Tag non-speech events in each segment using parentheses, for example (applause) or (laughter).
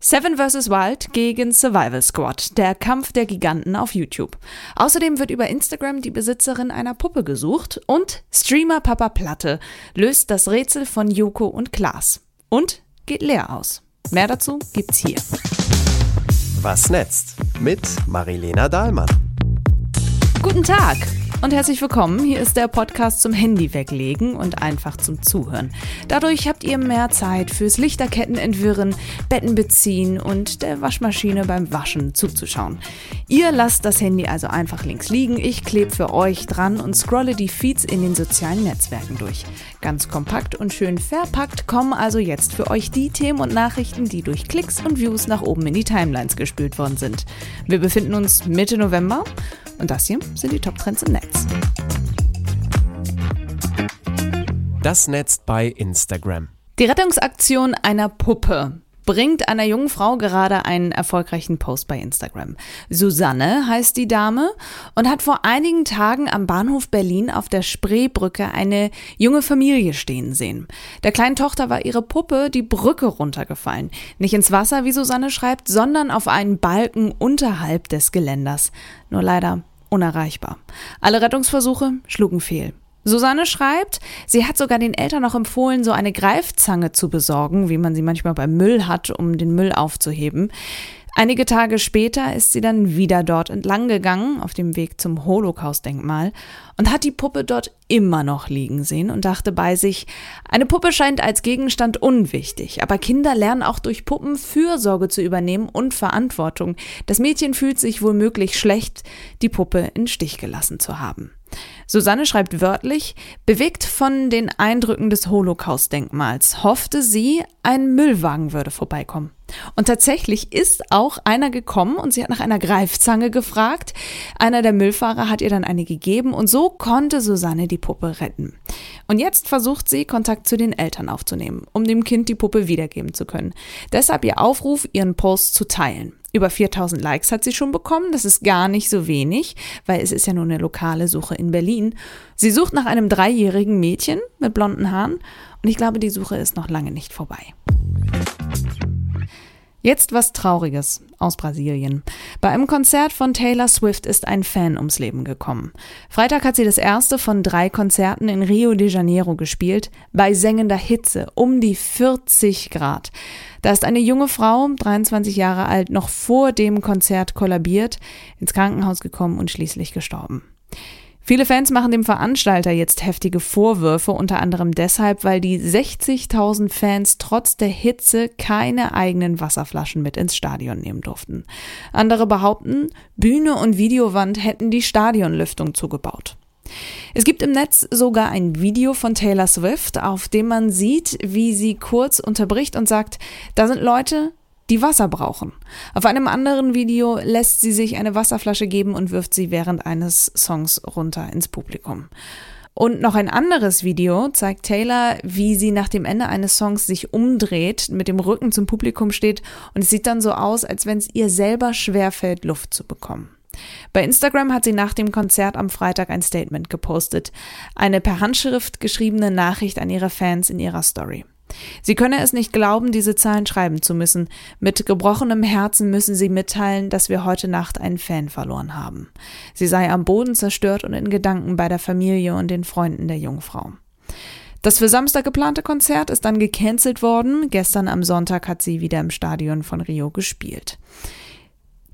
Seven vs. Wild gegen Survival Squad, der Kampf der Giganten auf YouTube. Außerdem wird über Instagram die Besitzerin einer Puppe gesucht und Streamer Papa Platte löst das Rätsel von Joko und Klaas und geht leer aus. Mehr dazu gibt's hier. Was netzt mit Marilena Dahlmann. Guten Tag und herzlich willkommen. Hier ist der Podcast zum Handy weglegen und einfach zum Zuhören. Dadurch habt ihr mehr Zeit fürs Lichterketten entwirren, Betten beziehen und der Waschmaschine beim Waschen zuzuschauen. Ihr lasst das Handy also einfach links liegen. Ich klebe für euch dran und scrolle die Feeds in den sozialen Netzwerken durch. Ganz kompakt und schön verpackt kommen also jetzt für euch die Themen und Nachrichten, die durch Klicks und Views nach oben in die Timelines gespült worden sind. Wir befinden uns Mitte November und das hier sind die Top-Trends im Netz. Das Netz bei Instagram. Die Rettungsaktion einer Puppe bringt einer jungen Frau gerade einen erfolgreichen Post bei Instagram. Susanne heißt die Dame und hat vor einigen Tagen am Bahnhof Berlin auf der Spreebrücke eine junge Familie stehen sehen. Der kleinen Tochter war ihre Puppe die Brücke runtergefallen. Nicht ins Wasser, wie Susanne schreibt, sondern auf einen Balken unterhalb des Geländers. Nur leider unerreichbar. Alle Rettungsversuche schlugen fehl. Susanne schreibt, sie hat sogar den Eltern noch empfohlen, so eine Greifzange zu besorgen, wie man sie manchmal beim Müll hat, um den Müll aufzuheben. Einige Tage später ist sie dann wieder dort entlang gegangen, auf dem Weg zum Holocaust-Denkmal, und hat die Puppe dort immer noch liegen sehen und dachte bei sich, eine Puppe scheint als Gegenstand unwichtig, aber Kinder lernen auch durch Puppen Fürsorge zu übernehmen und Verantwortung. Das Mädchen fühlt sich womöglich schlecht, die Puppe in Stich gelassen zu haben. Susanne schreibt wörtlich, bewegt von den Eindrücken des Holocaust-Denkmals, hoffte sie, ein Müllwagen würde vorbeikommen. Und tatsächlich ist auch einer gekommen und sie hat nach einer Greifzange gefragt. Einer der Müllfahrer hat ihr dann eine gegeben und so konnte Susanne die Puppe retten. Und jetzt versucht sie, Kontakt zu den Eltern aufzunehmen, um dem Kind die Puppe wiedergeben zu können. Deshalb ihr Aufruf, ihren Post zu teilen. Über 4000 Likes hat sie schon bekommen. Das ist gar nicht so wenig, weil es ist ja nur eine lokale Suche in Berlin. Sie sucht nach einem dreijährigen Mädchen mit blonden Haaren und ich glaube, die Suche ist noch lange nicht vorbei. Jetzt was Trauriges aus Brasilien. Bei einem Konzert von Taylor Swift ist ein Fan ums Leben gekommen. Freitag hat sie das erste von drei Konzerten in Rio de Janeiro gespielt, bei sengender Hitze, um die 40 Grad. Da ist eine junge Frau, 23 Jahre alt, noch vor dem Konzert kollabiert, ins Krankenhaus gekommen und schließlich gestorben. Viele Fans machen dem Veranstalter jetzt heftige Vorwürfe, unter anderem deshalb, weil die 60.000 Fans trotz der Hitze keine eigenen Wasserflaschen mit ins Stadion nehmen durften. Andere behaupten, Bühne und Videowand hätten die Stadionlüftung zugebaut. Es gibt im Netz sogar ein Video von Taylor Swift, auf dem man sieht, wie sie kurz unterbricht und sagt, da sind Leute, die Wasser brauchen. Auf einem anderen Video lässt sie sich eine Wasserflasche geben und wirft sie während eines Songs runter ins Publikum. Und noch ein anderes Video zeigt Taylor, wie sie nach dem Ende eines Songs sich umdreht, mit dem Rücken zum Publikum steht und es sieht dann so aus, als wenn es ihr selber schwerfällt, Luft zu bekommen. Bei Instagram hat sie nach dem Konzert am Freitag ein Statement gepostet, eine per Handschrift geschriebene Nachricht an ihre Fans in ihrer Story. Sie könne es nicht glauben, diese Zahlen schreiben zu müssen. Mit gebrochenem Herzen müssen sie mitteilen, dass wir heute Nacht einen Fan verloren haben. Sie sei am Boden zerstört und in Gedanken bei der Familie und den Freunden der Jungfrau. Das für Samstag geplante Konzert ist dann gecancelt worden. Gestern am Sonntag hat sie wieder im Stadion von Rio gespielt.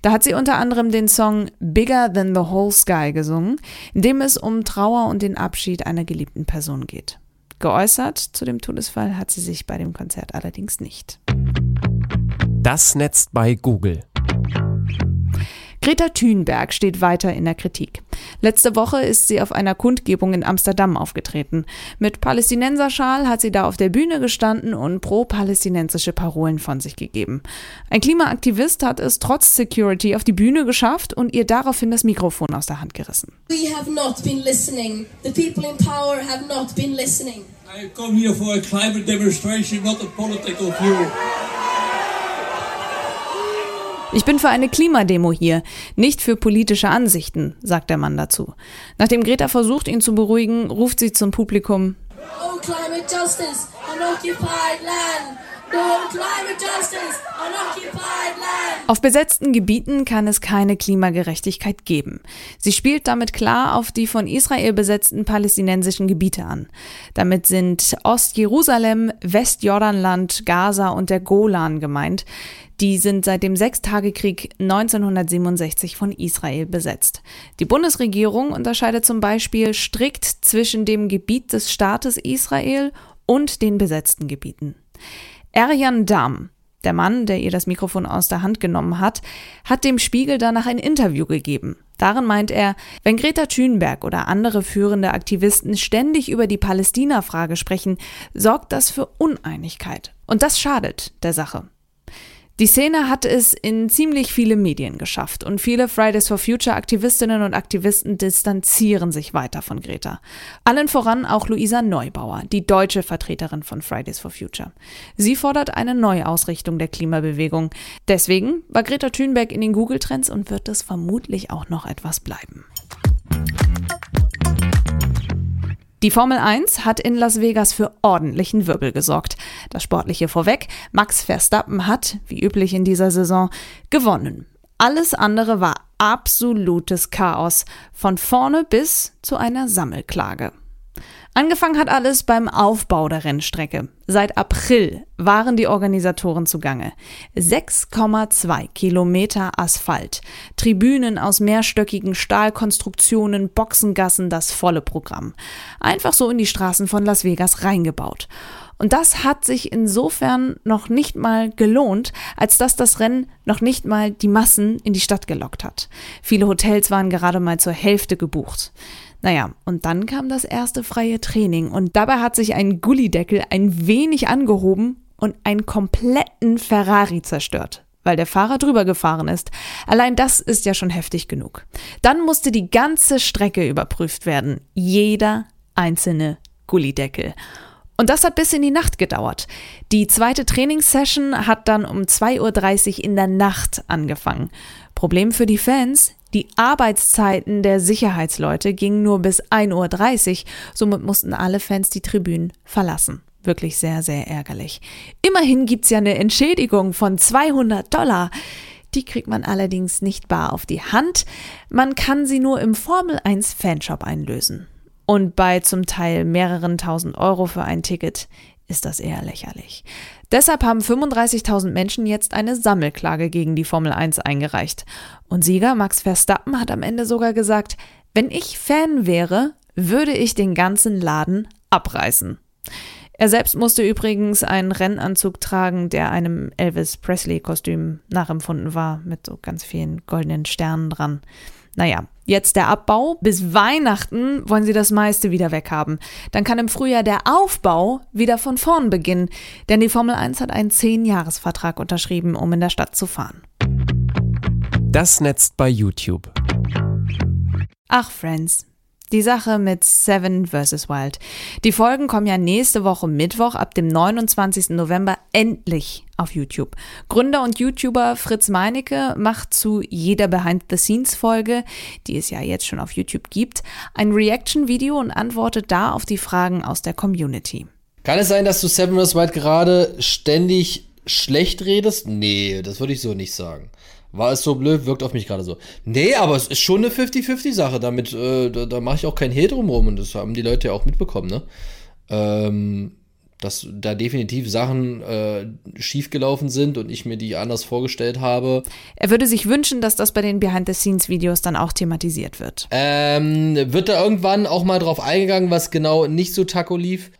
Da hat sie unter anderem den Song Bigger Than the Whole Sky gesungen, in dem es um Trauer und den Abschied einer geliebten Person geht. Geäußert zu dem Todesfall hat sie sich bei dem Konzert allerdings nicht. Das Netz bei Google. Greta Thunberg steht weiter in der Kritik. Letzte Woche ist sie auf einer Kundgebung in Amsterdam aufgetreten. Mit Palästinenserschal hat sie da auf der Bühne gestanden und pro-palästinensische Parolen von sich gegeben. Ein Klimaaktivist hat es trotz Security auf die Bühne geschafft und ihr daraufhin das Mikrofon aus der Hand gerissen. We have not been listening. The people in power have not been listening. I come here for a climate demonstration, not a political view. Ich bin für eine Klimademo hier, nicht für politische Ansichten, sagt der Mann dazu. Nachdem Greta versucht, ihn zu beruhigen, ruft sie zum Publikum. No climate justice on occupied land. No climate justice on occupied Auf besetzten Gebieten kann es keine Klimagerechtigkeit geben. Sie spielt damit klar auf die von Israel besetzten palästinensischen Gebiete an. Damit sind Ostjerusalem, Westjordanland, Gaza und der Golan gemeint. Die sind seit dem Sechstagekrieg 1967 von Israel besetzt. Die Bundesregierung unterscheidet zum Beispiel strikt zwischen dem Gebiet des Staates Israel und den besetzten Gebieten. Erjan Dam, der Mann, der ihr das Mikrofon aus der Hand genommen hat, hat dem Spiegel danach ein Interview gegeben. Darin meint er, wenn Greta Thunberg oder andere führende Aktivisten ständig über die Palästina-Frage sprechen, sorgt das für Uneinigkeit. Und das schadet der Sache. Die Szene hat es in ziemlich viele Medien geschafft und viele Fridays for Future Aktivistinnen und Aktivisten distanzieren sich weiter von Greta. Allen voran auch Luisa Neubauer, die deutsche Vertreterin von Fridays for Future. Sie fordert eine Neuausrichtung der Klimabewegung. Deswegen war Greta Thunberg in den Google-Trends und wird es vermutlich auch noch etwas bleiben. Die Formel 1 hat in Las Vegas für ordentlichen Wirbel gesorgt. Das Sportliche vorweg, Max Verstappen hat, wie üblich in dieser Saison, gewonnen. Alles andere war absolutes Chaos, von vorne bis zu einer Sammelklage. Angefangen hat alles beim Aufbau der Rennstrecke. Seit April waren die Organisatoren zugange. 6,2 Kilometer Asphalt, Tribünen aus mehrstöckigen Stahlkonstruktionen, Boxengassen, das volle Programm. Einfach so in die Straßen von Las Vegas reingebaut. Und das hat sich insofern noch nicht mal gelohnt, als dass das Rennen noch nicht mal die Massen in die Stadt gelockt hat. Viele Hotels waren gerade mal zur Hälfte gebucht. Naja, und dann kam das erste freie Training und dabei hat sich ein Gullideckel ein wenig angehoben und einen kompletten Ferrari zerstört, weil der Fahrer drüber gefahren ist. Allein das ist ja schon heftig genug. Dann musste die ganze Strecke überprüft werden, jeder einzelne Gullideckel. Und das hat bis in die Nacht gedauert. Die zweite Trainingssession hat dann um 2.30 Uhr in der Nacht angefangen. Problem für die Fans, die Arbeitszeiten der Sicherheitsleute gingen nur bis 1.30 Uhr, somit mussten alle Fans die Tribünen verlassen. Wirklich sehr, sehr ärgerlich. Immerhin gibt's ja eine Entschädigung von 200 Dollar. Die kriegt man allerdings nicht bar auf die Hand. Man kann sie nur im Formel 1 Fanshop einlösen. Und bei zum Teil mehreren tausend Euro für ein Ticket ist das eher lächerlich. Deshalb haben 35.000 Menschen jetzt eine Sammelklage gegen die Formel 1 eingereicht. Und Sieger Max Verstappen hat am Ende sogar gesagt, wenn ich Fan wäre, würde ich den ganzen Laden abreißen. Er selbst musste übrigens einen Rennanzug tragen, der einem Elvis Presley-Kostüm nachempfunden war, mit so ganz vielen goldenen Sternen dran. Naja, jetzt der Abbau. Bis Weihnachten wollen sie das meiste wieder weghaben. Dann kann im Frühjahr der Aufbau wieder von vorn beginnen, denn die Formel 1 hat einen 10-Jahres-Vertrag unterschrieben, um in der Stadt zu fahren. Das netzt bei YouTube. Ach, Friends, die Sache mit Seven vs. Wild. Die Folgen kommen ja nächste Woche Mittwoch ab dem 29. November endlich auf YouTube. Gründer und YouTuber Fritz Meinecke macht zu jeder Behind-the-Scenes-Folge, die es ja jetzt schon auf YouTube gibt, ein Reaction-Video und antwortet da auf die Fragen aus der Community. Kann es sein, dass du Seven vs. Wild gerade ständig schlecht redest? Nee, das würde ich so nicht sagen. War es so blöd? Wirkt auf mich gerade so. Nee, aber es ist schon eine 50-50-Sache. Damit, äh, da, da mache ich auch kein Hehl drumherum und das haben die Leute ja auch mitbekommen, ne? Ähm, dass da definitiv Sachen äh, schiefgelaufen sind und ich mir die anders vorgestellt habe. Er würde sich wünschen, dass das bei den Behind-the-Scenes-Videos dann auch thematisiert wird. Ähm, wird da irgendwann auch mal drauf eingegangen, was genau nicht so taco lief?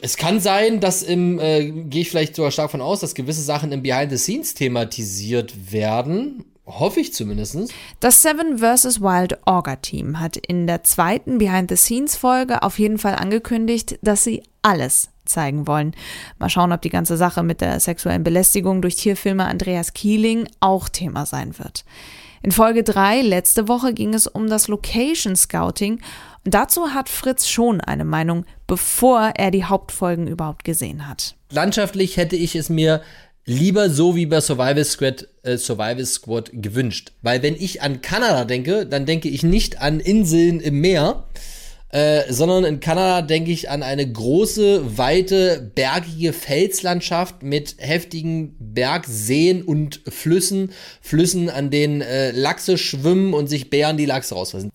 Es kann sein, dass im, äh, gehe ich vielleicht sogar stark von aus, dass gewisse Sachen im Behind the Scenes thematisiert werden. Hoffe ich zumindest. Das Seven vs. Wild Orga Team hat in der zweiten Behind the Scenes Folge auf jeden Fall angekündigt, dass sie alles zeigen wollen. Mal schauen, ob die ganze Sache mit der sexuellen Belästigung durch Tierfilmer Andreas Kieling auch Thema sein wird. In Folge 3 letzte Woche ging es um das Location Scouting dazu hat Fritz schon eine Meinung, bevor er die Hauptfolgen überhaupt gesehen hat. Landschaftlich hätte ich es mir lieber so wie bei Survival Squad, äh, Survival Squad gewünscht. Weil wenn ich an Kanada denke, dann denke ich nicht an Inseln im Meer, Äh, sondern in Kanada denke ich an eine große, weite, bergige Felslandschaft mit heftigen Bergseen und Flüssen. Flüssen, an denen äh, Lachse schwimmen und sich Bären die Lachse rausfressen.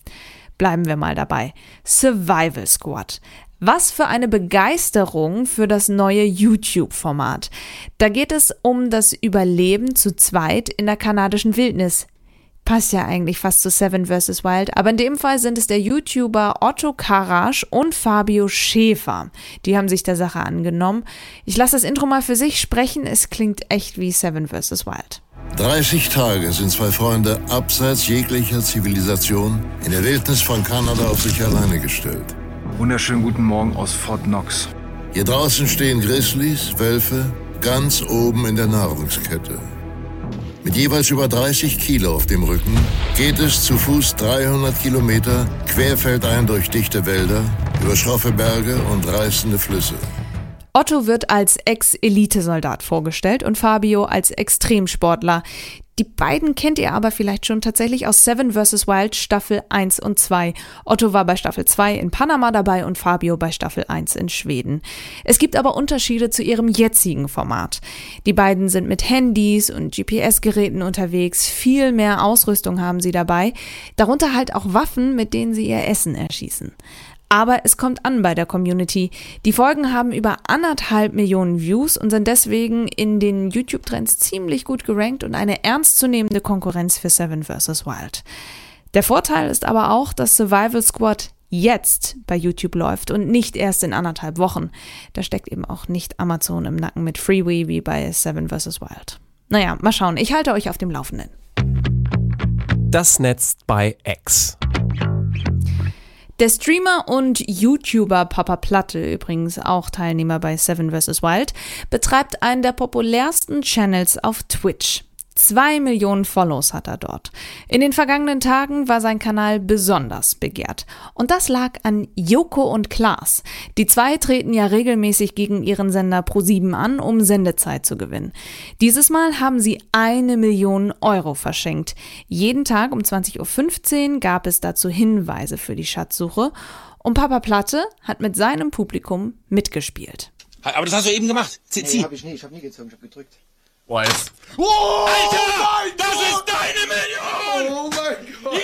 Bleiben wir mal dabei. Survival Squad. Was für eine Begeisterung für das neue YouTube-Format. Da geht es um das Überleben zu zweit in der kanadischen Wildnis. Passt ja eigentlich fast zu Seven vs. Wild, aber in dem Fall sind es der YouTuber Otto Karasch und Fabio Schäfer. Die haben sich der Sache angenommen. Ich lasse das Intro mal für sich sprechen, es klingt echt wie Seven vs. Wild. 30 Tage sind zwei Freunde abseits jeglicher Zivilisation in der Wildnis von Kanada auf sich alleine gestellt. Wunderschönen guten Morgen aus Fort Knox. Hier draußen stehen Grizzlies, Wölfe, ganz oben in der Nahrungskette. Mit jeweils über 30 Kilo auf dem Rücken geht es zu Fuß 300 Kilometer querfeldein durch dichte Wälder, über schroffe Berge und reißende Flüsse. Otto wird als Ex-Elitesoldat vorgestellt und Fabio als Extremsportler. Die beiden kennt ihr aber vielleicht schon tatsächlich aus Seven vs. Wild Staffel 1 und 2. Otto war bei Staffel 2 in Panama dabei und Fabio bei Staffel 1 in Schweden. Es gibt aber Unterschiede zu ihrem jetzigen Format. Die beiden sind mit Handys und GPS-Geräten unterwegs, viel mehr Ausrüstung haben sie dabei, darunter halt auch Waffen, mit denen sie ihr Essen erschießen. Aber es kommt an bei der Community. Die Folgen haben über anderthalb Millionen Views und sind deswegen in den YouTube-Trends ziemlich gut gerankt und eine ernstzunehmende Konkurrenz für Seven vs. Wild. Der Vorteil ist aber auch, dass Survival Squad jetzt bei YouTube läuft und nicht erst in anderthalb Wochen. Da steckt eben auch nicht Amazon im Nacken mit Freeway wie bei Seven vs. Wild. Naja, mal schauen. Ich halte euch auf dem Laufenden. Das Netz bei X. Der Streamer und YouTuber Papa Platte, übrigens auch Teilnehmer bei Seven vs. Wild, betreibt einen der populärsten Channels auf Twitch. Zwei Millionen Follows hat er dort. In den vergangenen Tagen war sein Kanal besonders begehrt. Und das lag an Joko und Klaas. Die zwei treten ja regelmäßig gegen ihren Sender Pro7 an, um Sendezeit zu gewinnen. Dieses Mal haben sie eine Million Euro verschenkt. Jeden Tag um 20.15 Uhr gab es dazu Hinweise für die Schatzsuche. Und Papa Platte hat mit seinem Publikum mitgespielt. Aber das hast du eben gemacht. Zieh, zieh. Nee, hab ich nie. Ich hab nie gezogen. Ich hab gedrückt. Jetzt. Oh, Alter, das ist deine Million! Oh mein Gott.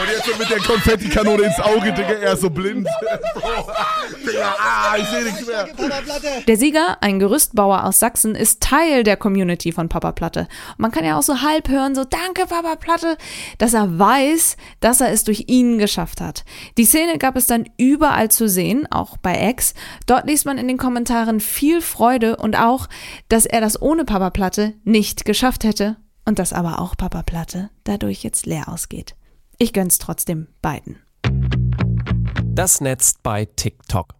Und jetzt so mit der Konfettikanone ins Auge, Digga, er ist so blind. (laughs) (laughs) Digga, ah, ich sehe nichts mehr. Der Sieger, ein Gerüstbauer aus Sachsen, ist Teil der Community von Papa Platte. Und man kann ja auch so halb hören, so danke Papa Platte, dass er weiß, dass er es durch ihn geschafft hat. Die Szene gab es dann überall zu sehen, auch bei X. Dort liest man in den Kommentaren viel Freude und auch, dass er das ohne Papa Platte nicht geschafft hätte und dass aber auch Papa Platte dadurch jetzt leer ausgeht. Ich gönn's trotzdem beiden. Das Netz bei TikTok.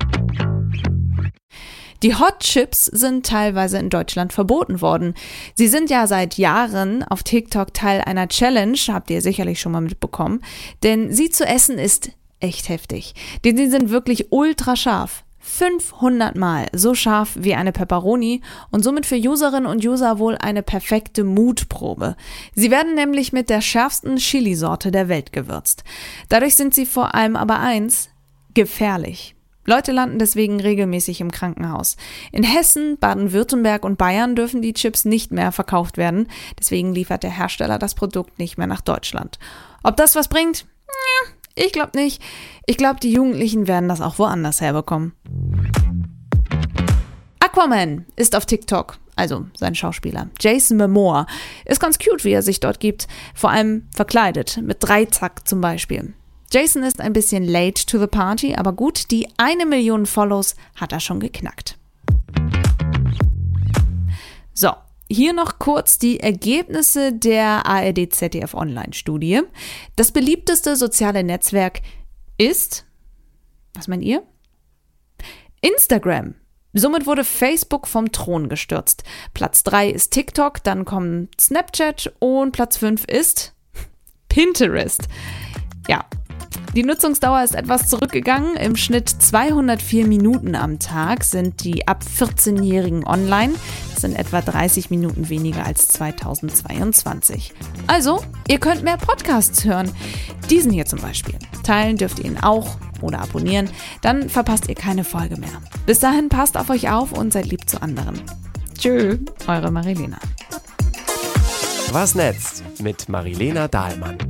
Die Hot Chips sind teilweise in Deutschland verboten worden. Sie sind ja seit Jahren auf TikTok Teil einer Challenge, habt ihr sicherlich schon mal mitbekommen, denn sie zu essen ist echt heftig. Denn sie sind wirklich ultra scharf. 500 Mal so scharf wie eine Pepperoni und somit für Userinnen und User wohl eine perfekte Mutprobe. Sie werden nämlich mit der schärfsten Chili-Sorte der Welt gewürzt. Dadurch sind sie vor allem aber eins, gefährlich. Leute landen deswegen regelmäßig im Krankenhaus. In Hessen, Baden-Württemberg und Bayern dürfen die Chips nicht mehr verkauft werden. Deswegen liefert der Hersteller das Produkt nicht mehr nach Deutschland. Ob das was bringt? Ich glaube nicht. Ich glaube, die Jugendlichen werden das auch woanders herbekommen. Aquaman ist auf TikTok, also sein Schauspieler. Jason Momoa ist ganz cute, wie er sich dort gibt, vor allem verkleidet, mit Dreizack zum Beispiel. Jason ist ein bisschen late to the party, aber gut, die eine Million Follows hat er schon geknackt. So, hier noch kurz die Ergebnisse der ARD ZDF Online Studie. Das beliebteste soziale Netzwerk ist, was meint ihr? Instagram. Somit wurde Facebook vom Thron gestürzt. Platz 3 ist TikTok, dann kommt Snapchat und Platz 5 ist (laughs) Pinterest. Ja, die Nutzungsdauer ist etwas zurückgegangen. Im Schnitt 204 Minuten am Tag sind die ab 14-Jährigen online. Das sind etwa 30 Minuten weniger als 2022. Also, ihr könnt mehr Podcasts hören. Diesen hier zum Beispiel. Teilen dürft ihr ihn auch oder abonnieren, dann verpasst ihr keine Folge mehr. Bis dahin passt auf euch auf und seid lieb zu anderen. Tschö, eure Marilena. Was netzt mit Marilena Dahlmann.